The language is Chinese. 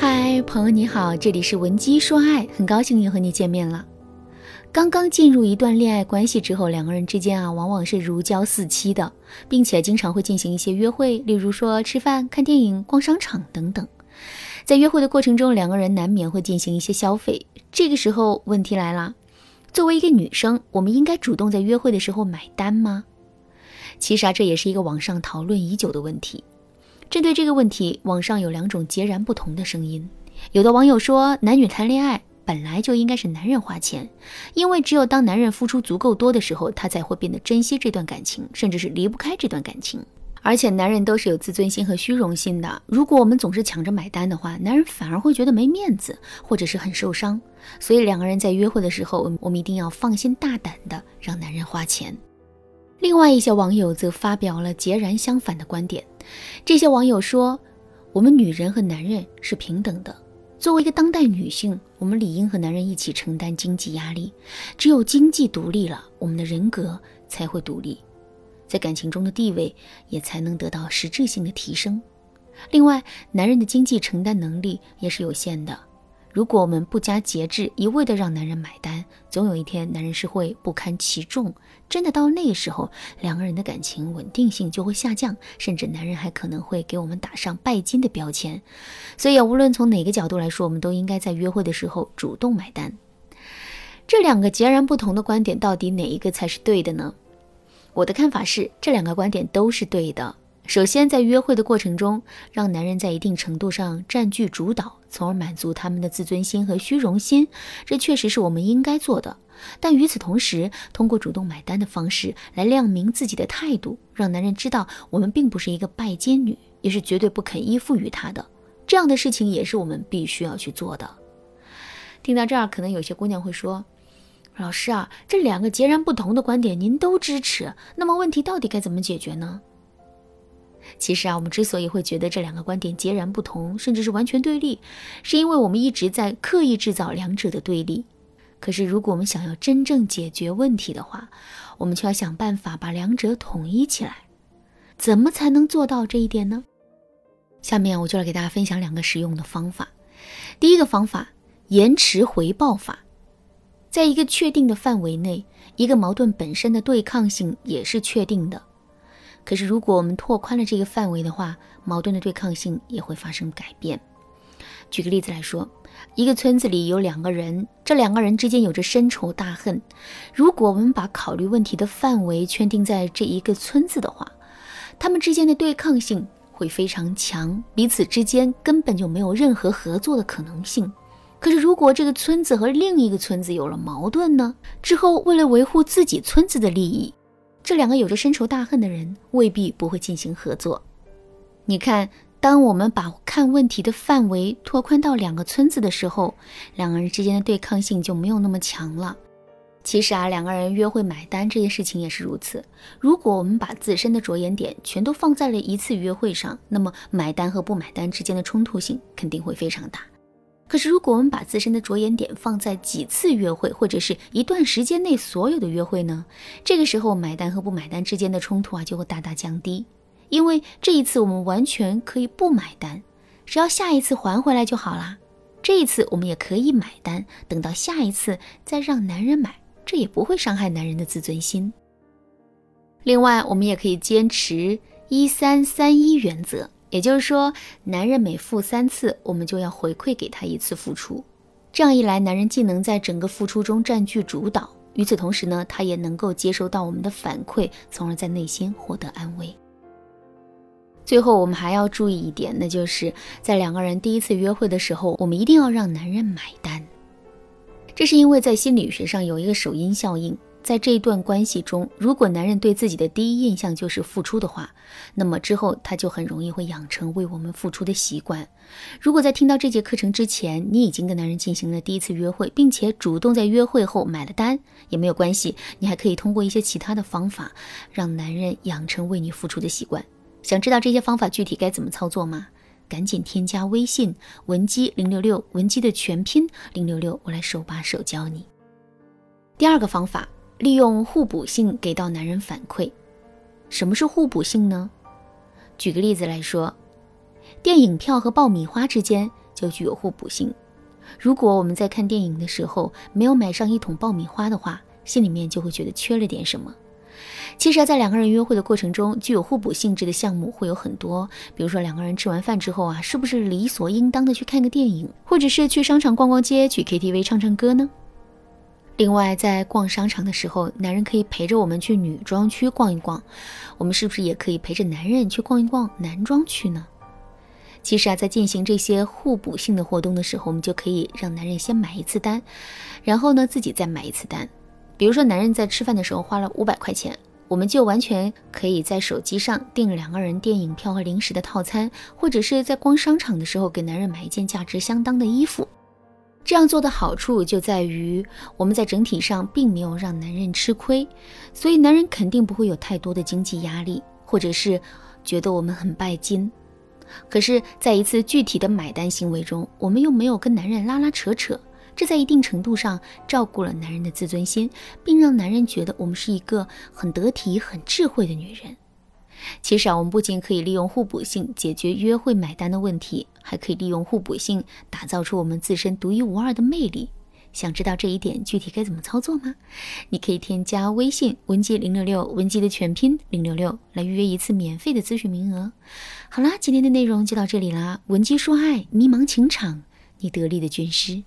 嗨，朋友你好，这里是文姬说爱，很高兴又和你见面了。刚刚进入一段恋爱关系之后，两个人之间啊，往往是如胶似漆的，并且经常会进行一些约会，例如说吃饭、看电影、逛商场等等。在约会的过程中，两个人难免会进行一些消费。这个时候，问题来了：作为一个女生，我们应该主动在约会的时候买单吗？其实啊，这也是一个网上讨论已久的问题。针对这个问题，网上有两种截然不同的声音。有的网友说，男女谈恋爱。本来就应该是男人花钱，因为只有当男人付出足够多的时候，他才会变得珍惜这段感情，甚至是离不开这段感情。而且男人都是有自尊心和虚荣心的，如果我们总是抢着买单的话，男人反而会觉得没面子，或者是很受伤。所以两个人在约会的时候，我们一定要放心大胆的让男人花钱。另外一些网友则发表了截然相反的观点，这些网友说，我们女人和男人是平等的。作为一个当代女性，我们理应和男人一起承担经济压力。只有经济独立了，我们的人格才会独立，在感情中的地位也才能得到实质性的提升。另外，男人的经济承担能力也是有限的。如果我们不加节制，一味的让男人买单，总有一天男人是会不堪其重。真的到那个时候，两个人的感情稳定性就会下降，甚至男人还可能会给我们打上拜金的标签。所以，无论从哪个角度来说，我们都应该在约会的时候主动买单。这两个截然不同的观点，到底哪一个才是对的呢？我的看法是，这两个观点都是对的。首先，在约会的过程中，让男人在一定程度上占据主导，从而满足他们的自尊心和虚荣心，这确实是我们应该做的。但与此同时，通过主动买单的方式来亮明自己的态度，让男人知道我们并不是一个拜金女，也是绝对不肯依附于他的。这样的事情也是我们必须要去做的。听到这儿，可能有些姑娘会说：“老师啊，这两个截然不同的观点您都支持，那么问题到底该怎么解决呢？”其实啊，我们之所以会觉得这两个观点截然不同，甚至是完全对立，是因为我们一直在刻意制造两者的对立。可是，如果我们想要真正解决问题的话，我们就要想办法把两者统一起来。怎么才能做到这一点呢？下面我就来给大家分享两个实用的方法。第一个方法，延迟回报法。在一个确定的范围内，一个矛盾本身的对抗性也是确定的。可是，如果我们拓宽了这个范围的话，矛盾的对抗性也会发生改变。举个例子来说，一个村子里有两个人，这两个人之间有着深仇大恨。如果我们把考虑问题的范围圈定在这一个村子的话，他们之间的对抗性会非常强，彼此之间根本就没有任何合作的可能性。可是，如果这个村子和另一个村子有了矛盾呢？之后，为了维护自己村子的利益。这两个有着深仇大恨的人未必不会进行合作。你看，当我们把看问题的范围拓宽到两个村子的时候，两个人之间的对抗性就没有那么强了。其实啊，两个人约会买单这件事情也是如此。如果我们把自身的着眼点全都放在了一次约会上，那么买单和不买单之间的冲突性肯定会非常大。可是，如果我们把自身的着眼点放在几次约会，或者是一段时间内所有的约会呢？这个时候，买单和不买单之间的冲突啊，就会大大降低。因为这一次我们完全可以不买单，只要下一次还回来就好啦。这一次我们也可以买单，等到下一次再让男人买，这也不会伤害男人的自尊心。另外，我们也可以坚持一三三一原则。也就是说，男人每付三次，我们就要回馈给他一次付出。这样一来，男人既能在整个付出中占据主导，与此同时呢，他也能够接收到我们的反馈，从而在内心获得安慰。最后，我们还要注意一点，那就是在两个人第一次约会的时候，我们一定要让男人买单。这是因为在心理学上有一个首因效应。在这一段关系中，如果男人对自己的第一印象就是付出的话，那么之后他就很容易会养成为我们付出的习惯。如果在听到这节课程之前，你已经跟男人进行了第一次约会，并且主动在约会后买了单，也没有关系，你还可以通过一些其他的方法，让男人养成为你付出的习惯。想知道这些方法具体该怎么操作吗？赶紧添加微信文姬零六六，文姬的全拼零六六，我来手把手教你。第二个方法。利用互补性给到男人反馈。什么是互补性呢？举个例子来说，电影票和爆米花之间就具有互补性。如果我们在看电影的时候没有买上一桶爆米花的话，心里面就会觉得缺了点什么。其实，在两个人约会的过程中，具有互补性质的项目会有很多。比如说，两个人吃完饭之后啊，是不是理所应当的去看个电影，或者是去商场逛逛街、去 KTV 唱唱歌呢？另外，在逛商场的时候，男人可以陪着我们去女装区逛一逛，我们是不是也可以陪着男人去逛一逛男装区呢？其实啊，在进行这些互补性的活动的时候，我们就可以让男人先买一次单，然后呢，自己再买一次单。比如说，男人在吃饭的时候花了五百块钱，我们就完全可以在手机上订两个人电影票和零食的套餐，或者是在逛商场的时候给男人买一件价值相当的衣服。这样做的好处就在于，我们在整体上并没有让男人吃亏，所以男人肯定不会有太多的经济压力，或者是觉得我们很拜金。可是，在一次具体的买单行为中，我们又没有跟男人拉拉扯扯。这在一定程度上照顾了男人的自尊心，并让男人觉得我们是一个很得体、很智慧的女人。其实啊，我们不仅可以利用互补性解决约会买单的问题，还可以利用互补性打造出我们自身独一无二的魅力。想知道这一点具体该怎么操作吗？你可以添加微信文姬零六六，文姬的全拼零六六，来预约一次免费的咨询名额。好啦，今天的内容就到这里啦。文姬说爱，迷茫情场，你得力的军师。